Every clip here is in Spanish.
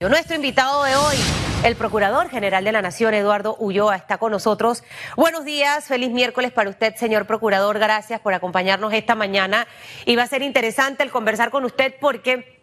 Nuestro invitado de hoy, el Procurador General de la Nación, Eduardo Ulloa, está con nosotros. Buenos días, feliz miércoles para usted, señor Procurador. Gracias por acompañarnos esta mañana. Y va a ser interesante el conversar con usted porque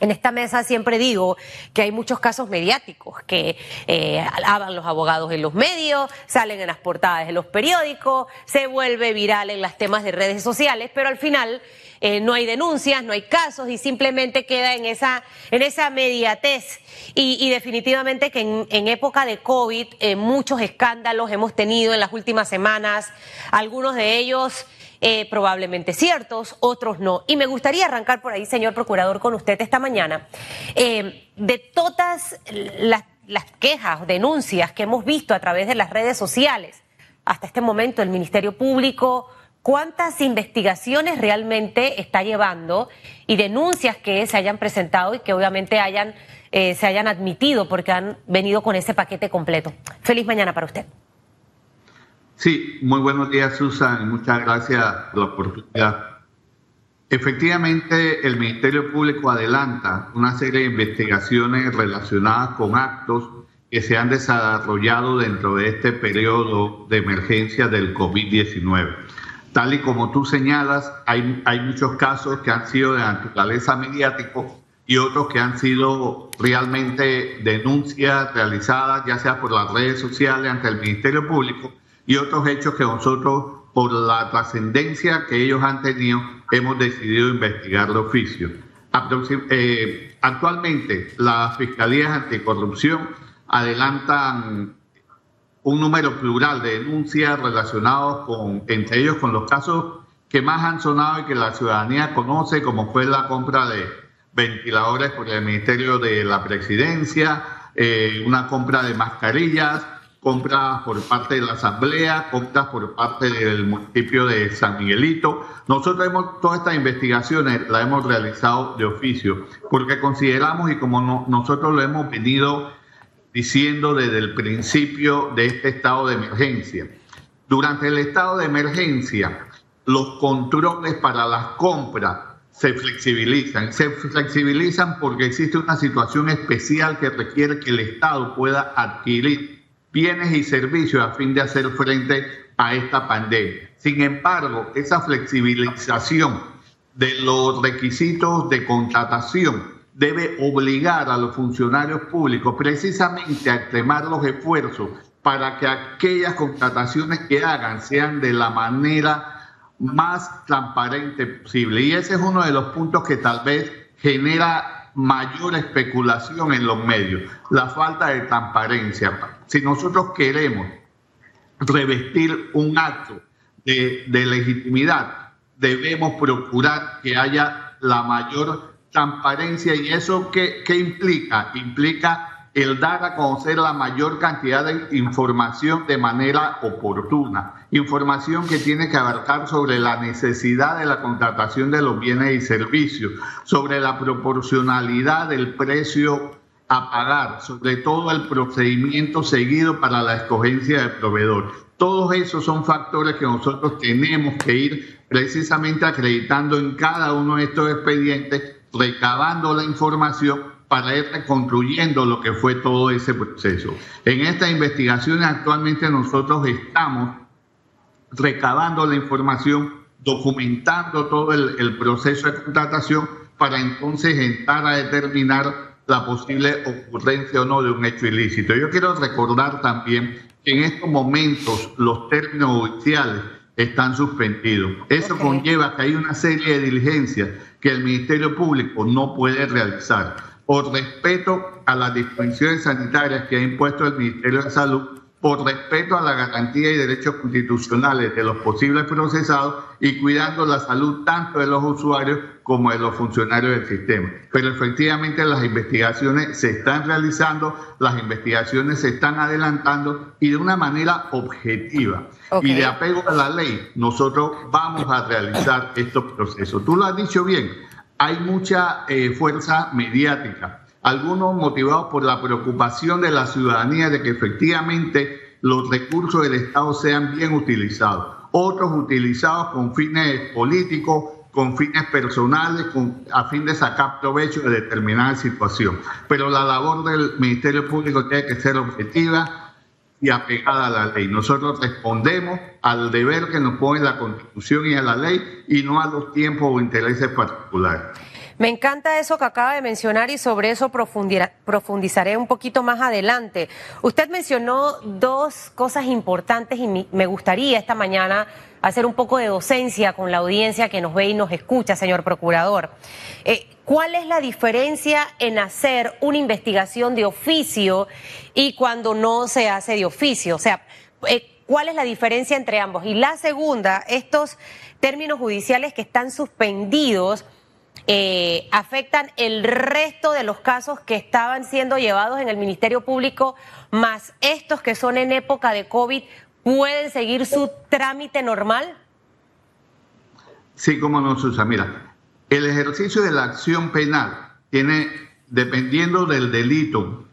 en esta mesa siempre digo que hay muchos casos mediáticos que eh, hablan los abogados en los medios, salen en las portadas de los periódicos, se vuelve viral en las temas de redes sociales, pero al final eh, no hay denuncias, no hay casos y simplemente queda en esa, en esa mediatez. Y, definitivamente que en, época de COVID eh, muchos escándalos hemos tenido en las últimas semanas, algunos de ellos eh, probablemente ciertos, otros no. Y me gustaría arrancar por ahí, señor procurador, con usted esta mañana. De todas las, las quejas, denuncias que hemos visto a través de las redes sociales, hasta este momento el Ministerio Público, ¿cuántas investigaciones realmente está llevando y denuncias que se hayan presentado y que obviamente hayan, eh, se hayan admitido porque han venido con ese paquete completo? Feliz mañana para usted. Sí, muy buenos días, Susan, y muchas gracias por la oportunidad. Efectivamente, el Ministerio Público adelanta una serie de investigaciones relacionadas con actos que se han desarrollado dentro de este periodo de emergencia del COVID-19. Tal y como tú señalas, hay, hay muchos casos que han sido de naturaleza mediático y otros que han sido realmente denuncias realizadas ya sea por las redes sociales ante el Ministerio Público y otros hechos que nosotros, por la trascendencia que ellos han tenido, hemos decidido investigar de oficio. Eh, actualmente, las fiscalías anticorrupción adelantan un número plural de denuncias relacionados con, entre ellos, con los casos que más han sonado y que la ciudadanía conoce, como fue la compra de ventiladores por el Ministerio de la Presidencia, eh, una compra de mascarillas, compras por parte de la Asamblea, compras por parte del municipio de San Miguelito. Nosotros hemos, todas estas investigaciones las hemos realizado de oficio, porque consideramos y como nosotros lo hemos venido diciendo desde el principio de este estado de emergencia. Durante el estado de emergencia, los controles para las compras se flexibilizan. Se flexibilizan porque existe una situación especial que requiere que el Estado pueda adquirir bienes y servicios a fin de hacer frente a esta pandemia. Sin embargo, esa flexibilización de los requisitos de contratación debe obligar a los funcionarios públicos precisamente a extremar los esfuerzos para que aquellas contrataciones que hagan sean de la manera más transparente posible. Y ese es uno de los puntos que tal vez genera mayor especulación en los medios, la falta de transparencia. Si nosotros queremos revestir un acto de, legitimidad, debemos procurar que haya la mayor transparencia y eso qué, qué implica? Implica el dar a conocer la mayor cantidad de información de manera oportuna, información que tiene que abarcar sobre la necesidad de la contratación de los bienes y servicios, sobre la proporcionalidad del precio a pagar, sobre todo el procedimiento seguido para la escogencia del proveedor. Todos esos son factores que nosotros tenemos que ir precisamente acreditando en cada uno de estos expedientes, recabando la información para ir reconstruyendo lo que fue todo ese proceso. En estas investigaciones actualmente nosotros estamos recabando la información, documentando todo el, proceso de contratación para entonces entrar a determinar la posible ocurrencia o no de un hecho ilícito. Yo quiero recordar también que en estos momentos los términos judiciales están suspendidos. Eso conlleva que hay una serie de diligencias que el Ministerio Público no puede realizar por respeto a las disposiciones sanitarias que ha impuesto el Ministerio de Salud, por respeto a la garantía y derechos constitucionales de los posibles procesados y cuidando la salud tanto de los usuarios como de los funcionarios del sistema. Pero efectivamente las investigaciones se están realizando, las investigaciones se están adelantando y de una manera objetiva. Y de apego a la ley, nosotros vamos a realizar estos procesos. Tú lo has dicho bien, hay mucha eh, fuerza mediática, algunos motivados por la preocupación de la ciudadanía de que efectivamente los recursos del Estado sean bien utilizados, otros utilizados con fines políticos con fines personales, con, a fin de sacar provecho de determinada situación. Pero la labor del Ministerio Público tiene que ser objetiva y apegada a la ley. Nosotros respondemos al deber que nos pone la Constitución y a la ley y no a los tiempos o intereses particulares. Me encanta eso que acaba de mencionar y sobre eso profundizaré un poquito más adelante. Usted mencionó dos cosas importantes y me gustaría esta mañana hacer un poco de docencia con la audiencia que nos ve y nos escucha, señor procurador. Eh, ¿Cuál es la diferencia en hacer una investigación de oficio y cuando no se hace de oficio? O sea, eh, ¿cuál es la diferencia entre ambos? Y la segunda, estos términos judiciales que están suspendidos. Eh, afectan el resto de los casos que estaban siendo llevados en el Ministerio Público, más estos que son en época de COVID, pueden seguir su trámite normal? Sí, cómo no, Susa. Mira, el ejercicio de la acción penal tiene, dependiendo del delito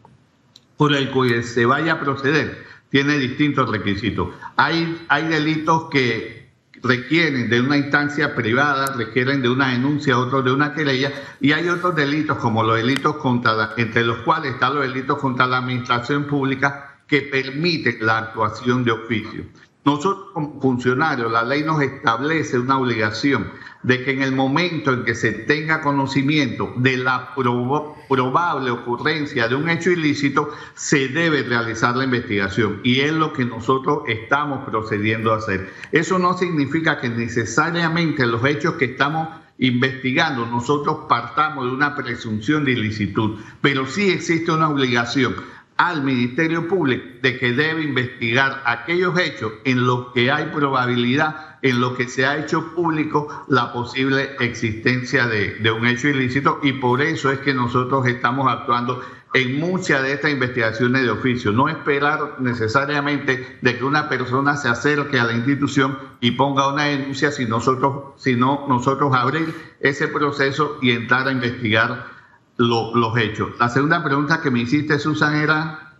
por el que se vaya a proceder, tiene distintos requisitos. Hay, hay delitos que requieren de una instancia privada, requieren de una denuncia, otros de una querella, y hay otros delitos como los delitos contra, entre los cuales están los delitos contra la administración pública, que permite la actuación de oficio. Nosotros como funcionarios, la ley nos establece una obligación de que en el momento en que se tenga conocimiento de la probable ocurrencia de un hecho ilícito, se debe realizar la investigación y es lo que nosotros estamos procediendo a hacer. Eso no significa que necesariamente los hechos que estamos investigando nosotros partamos de una presunción de ilicitud, pero sí existe una obligación al Ministerio Público de que debe investigar aquellos hechos en los que hay probabilidad, en lo que se ha hecho público la posible existencia de, de, un hecho ilícito y por eso es que nosotros estamos actuando en muchas de estas investigaciones de oficio. No esperar necesariamente de que una persona se acerque a la institución y ponga una denuncia, si nosotros, sino nosotros abrir ese proceso y entrar a investigar los hechos. La segunda pregunta que me hiciste, Susan, era...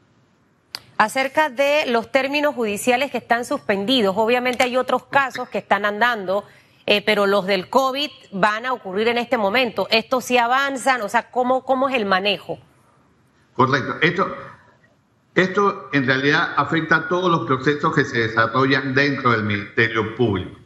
Acerca de los términos judiciales que están suspendidos. Obviamente hay otros casos que están andando, eh, pero los del COVID van a ocurrir en este momento. ¿Estos sí avanzan? O sea, ¿cómo, cómo es el manejo? Correcto. Esto, esto en realidad afecta a todos los procesos que se desarrollan dentro del Ministerio Público.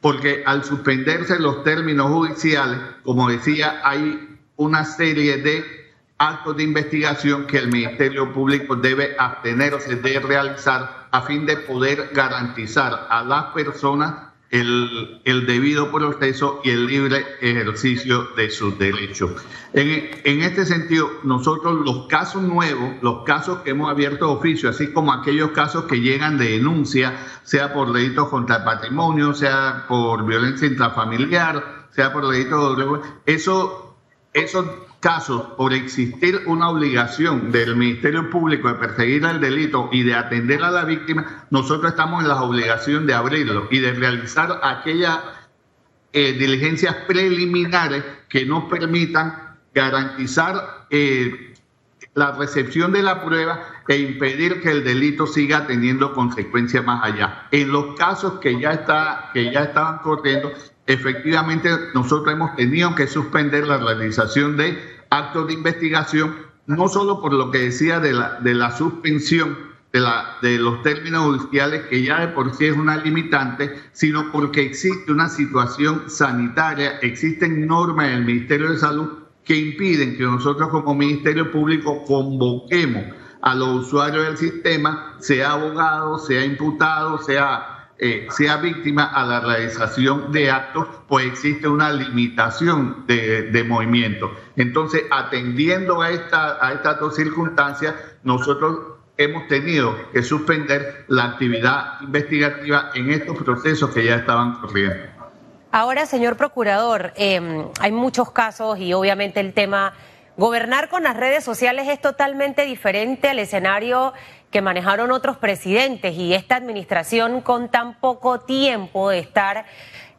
Porque al suspenderse los términos judiciales, como decía, hay una serie de actos de investigación que el Ministerio Público debe abstenerse de realizar a fin de poder garantizar a las personas el, el, debido proceso y el libre ejercicio de sus derechos. En, en, este sentido, nosotros los casos nuevos, los casos que hemos abierto oficio, así como aquellos casos que llegan de denuncia, sea por delitos contra el patrimonio, sea por violencia intrafamiliar, sea por delitos de... Eso esos casos, por existir una obligación del Ministerio Público de perseguir el delito y de atender a la víctima, nosotros estamos en la obligación de abrirlo y de realizar aquellas eh, diligencias preliminares que nos permitan garantizar eh, la recepción de la prueba e impedir que el delito siga teniendo consecuencias más allá. En los casos que ya, está, que ya estaban corriendo, efectivamente nosotros hemos tenido que suspender la realización de actos de investigación, no solo por lo que decía de la, de la suspensión de, la, de los términos judiciales, que ya de por sí es una limitante, sino porque existe una situación sanitaria, existen normas del Ministerio de Salud que impiden que nosotros como Ministerio Público convoquemos a los usuarios del sistema, sea abogado, sea imputado, sea eh, sea víctima a la realización de actos, pues existe una limitación de, movimiento. Entonces, atendiendo a, esta, a estas dos circunstancias, nosotros hemos tenido que suspender la actividad investigativa en estos procesos que ya estaban corriendo. Ahora, señor procurador, em, hay muchos casos y obviamente el tema Gobernar con las redes sociales es totalmente diferente al escenario que manejaron otros presidentes y esta administración con tan poco tiempo de estar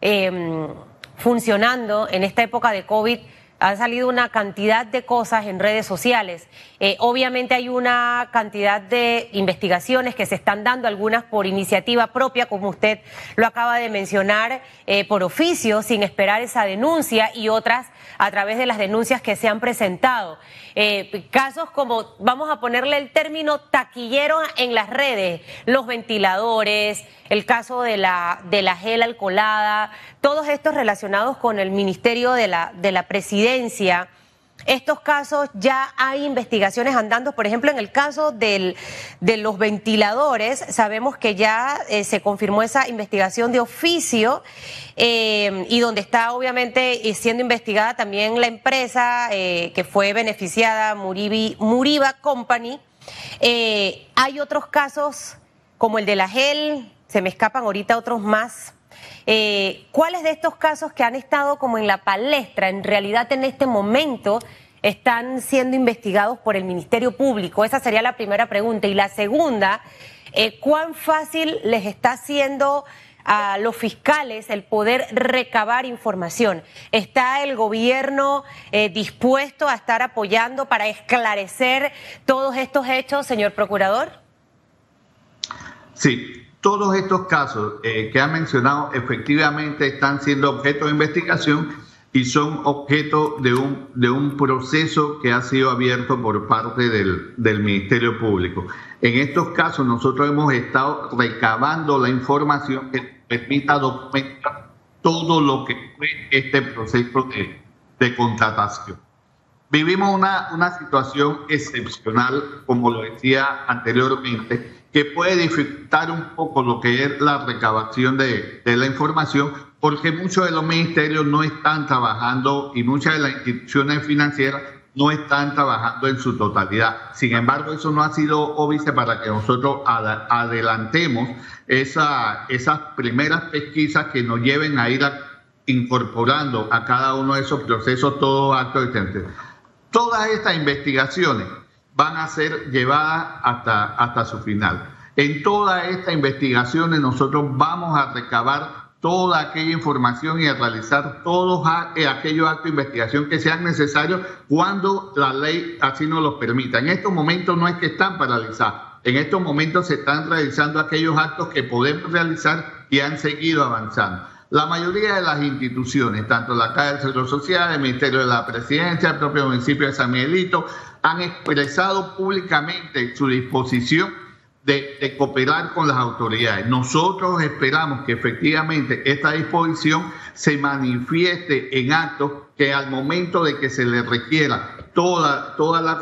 em, funcionando en esta época de COVID ha salido una cantidad de cosas en redes sociales. Eh, obviamente hay una cantidad de investigaciones que se están dando, algunas por iniciativa propia, como usted lo acaba de mencionar, eh, por oficio, sin esperar esa denuncia, y otras a través de las denuncias que se han presentado. Eh, casos como, vamos a ponerle el término taquillero en las redes, los ventiladores, el caso de la, de la gel alcoholada, todos estos relacionados con el Ministerio de la, de la Presidencia. Estos casos ya hay investigaciones andando, por ejemplo, en el caso del, de los ventiladores, sabemos que ya eh, se confirmó esa investigación de oficio eh, y donde está obviamente eh, siendo investigada también la empresa que fue beneficiada, Muriba Company. hay otros casos como el de la GEL, se me escapan ahorita otros más. Eh, ¿Cuáles de estos casos que han estado como en la palestra, en realidad en este momento, están siendo investigados por el Ministerio Público? Esa sería la primera pregunta. Y la segunda, eh, ¿cuán fácil les está haciendo a los fiscales el poder recabar información? ¿Está el gobierno eh, dispuesto a estar apoyando para esclarecer todos estos hechos, señor procurador? Sí, todos estos casos eh, que ha mencionado efectivamente están siendo objeto de investigación y son objeto de un, de un proceso que ha sido abierto por parte del, del Ministerio Público. En estos casos nosotros hemos estado recabando la información que permita documentar todo lo que fue este proceso de, de contratación. Vivimos una, una situación excepcional, como lo decía anteriormente, que puede dificultar un poco lo que es la recabación de, la información, porque muchos de los ministerios no están trabajando y muchas de las instituciones financieras no están trabajando en su totalidad. Sin embargo, eso no ha sido óbice para que nosotros adelantemos esa, esas primeras pesquisas que nos lleven a ir incorporando a cada uno de esos procesos todo acto de Todas estas investigaciones van a ser llevadas hasta, hasta su final. En toda esta investigación nosotros vamos a recabar toda aquella información y a realizar todos aquellos actos de investigación que sean necesarios cuando la ley así nos los permita. En estos momentos no es que están paralizados, en estos momentos se están realizando aquellos actos que podemos realizar y han seguido avanzando. La mayoría de las instituciones, tanto la Caja del Seguro Social, el Ministerio de la Presidencia, el propio municipio de San Miguelito, han expresado públicamente su disposición de, cooperar con las autoridades. Nosotros esperamos que efectivamente esta disposición se manifieste en actos que al momento de que se le requiera toda, toda la,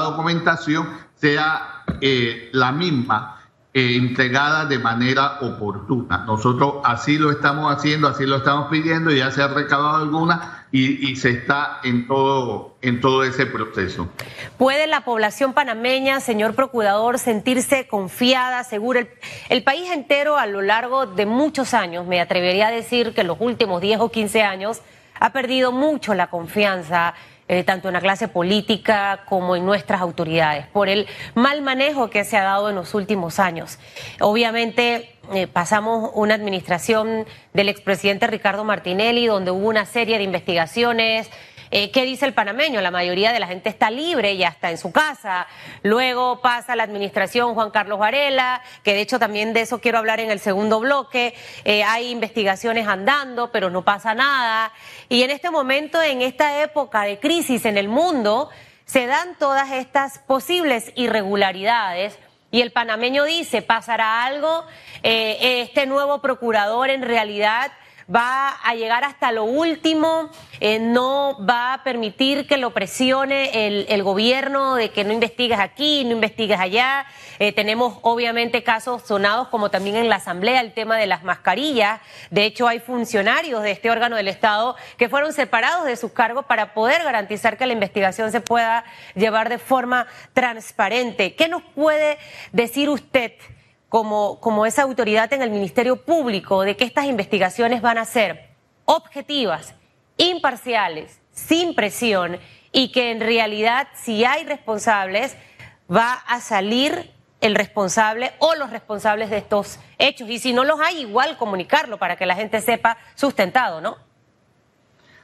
documentación sea eh, la misma eh, entregada de manera oportuna. Nosotros así lo estamos haciendo, así lo estamos pidiendo, ya se ha recabado alguna y, se está en todo, en todo ese proceso. ¿Puede la población panameña, señor procurador, sentirse confiada, segura? El, país entero a lo largo de muchos años, me atrevería a decir que los últimos 10 o 15 años, ha perdido mucho la confianza eh, tanto en la clase política como en nuestras autoridades, por el mal manejo que se ha dado en los últimos años. Obviamente eh, pasamos una administración del expresidente Ricardo Martinelli, donde hubo una serie de investigaciones eh, ¿Qué dice el panameño? La mayoría de la gente está libre, ya está en su casa. Luego pasa la administración Juan Carlos Varela, que de hecho también de eso quiero hablar en el segundo bloque. Eh, hay investigaciones andando, pero no pasa nada. Y en este momento, en esta época de crisis en el mundo, se dan todas estas posibles irregularidades. Y el panameño dice, pasará algo, eh, este nuevo procurador en realidad va a llegar hasta lo último, eh, no va a permitir que lo presione el, gobierno de que no investigues aquí, no investigues allá. Eh, tenemos obviamente casos sonados como también en la Asamblea el tema de las mascarillas. De hecho, hay funcionarios de este órgano del Estado que fueron separados de sus cargos para poder garantizar que la investigación se pueda llevar de forma transparente. ¿Qué nos puede decir usted? Como, esa autoridad en el Ministerio Público de que estas investigaciones van a ser objetivas, imparciales, sin presión y que en realidad si hay responsables va a salir el responsable o los responsables de estos hechos y si no los hay igual comunicarlo para que la gente sepa sustentado, ¿no?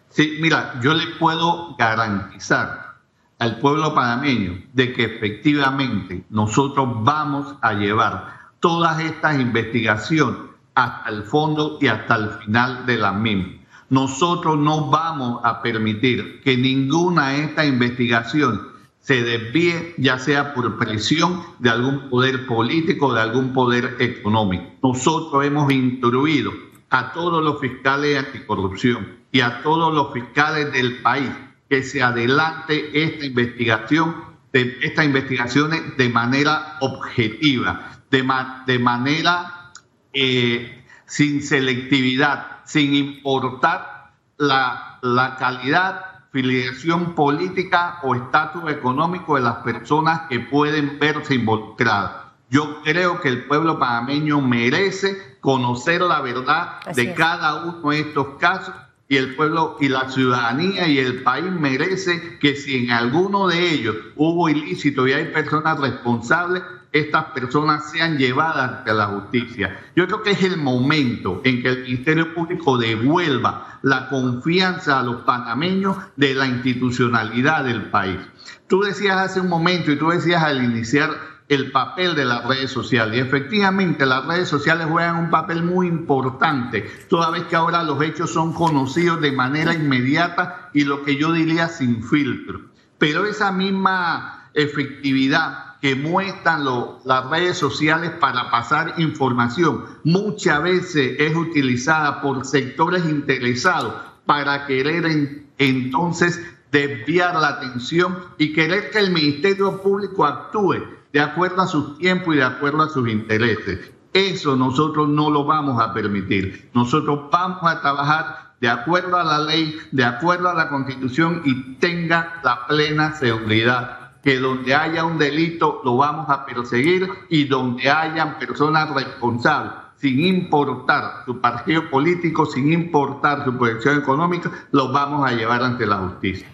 Sí, mira, yo le puedo garantizar al pueblo panameño de que efectivamente nosotros vamos a llevar todas estas investigaciones hasta el fondo y hasta el final de la misma. Nosotros no vamos a permitir que ninguna de estas investigaciones se desvíe, ya sea por presión de algún poder político, de algún poder económico. Nosotros hemos instruido a todos los fiscales de anticorrupción y a todos los fiscales del país que se adelante esta investigación, de, estas investigaciones de manera objetiva, de, de manera eh, sin selectividad, sin importar la, la calidad, filiación política o estatus económico de las personas que pueden verse involucradas. Yo creo que el pueblo panameño merece conocer la verdad de cada uno de estos casos y el pueblo y la ciudadanía y el país merece que si en alguno de ellos hubo ilícito y hay personas responsables, estas personas sean llevadas ante la justicia. Yo creo que es el momento en que el Ministerio Público devuelva la confianza a los panameños de la institucionalidad del país. Tú decías hace un momento y tú decías al iniciar el papel de las redes sociales. Y efectivamente las redes sociales juegan un papel muy importante, toda vez que ahora los hechos son conocidos de manera inmediata y lo que yo diría sin filtro. Pero esa misma efectividad que muestran las redes sociales para pasar información muchas veces es utilizada por sectores interesados para querer entonces desviar la atención y querer que el Ministerio Público actúe de acuerdo a sus tiempos y de acuerdo a sus intereses. Eso nosotros no lo vamos a permitir. Nosotros vamos a trabajar de acuerdo a la ley, de acuerdo a la constitución y tenga la plena seguridad que donde haya un delito lo vamos a perseguir y donde hayan personas responsables, sin importar su partido político, sin importar su proyección económica, los vamos a llevar ante la justicia.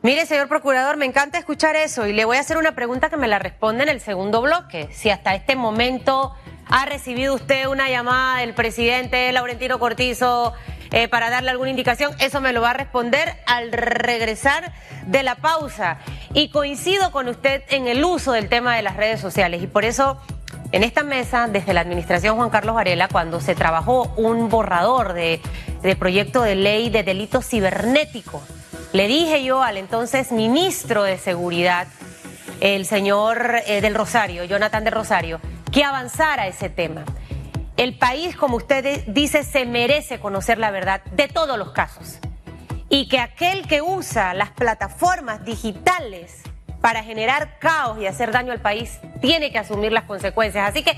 Mire, señor procurador, me encanta escuchar eso y le voy a hacer una pregunta que me la responde en el segundo bloque. Si hasta este momento ha recibido usted una llamada del presidente Laurentino Cortizo eh, para darle alguna indicación, eso me lo va a responder al regresar de la pausa. Y coincido con usted en el uso del tema de las redes sociales y por eso en esta mesa, desde la administración Juan Carlos Varela, cuando se trabajó un borrador de, proyecto de ley de delitos cibernéticos, le dije yo al entonces ministro de Seguridad, el señor eh, del Rosario, Jonathan del Rosario, que avanzara ese tema. El país, como usted dice, se merece conocer la verdad de todos los casos. Y que aquel que usa las plataformas digitales para generar caos y hacer daño al país tiene que asumir las consecuencias. Así que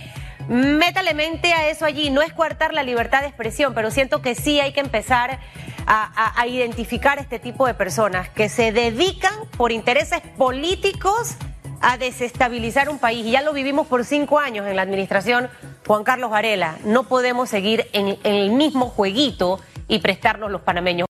métale mente a eso allí. No es coartar la libertad de expresión, pero siento que sí hay que empezar a, identificar este tipo de personas que se dedican por intereses políticos a desestabilizar un país. Y ya lo vivimos por cinco años en la administración Juan Carlos Varela. No podemos seguir en, en el mismo jueguito y prestarnos los panameños.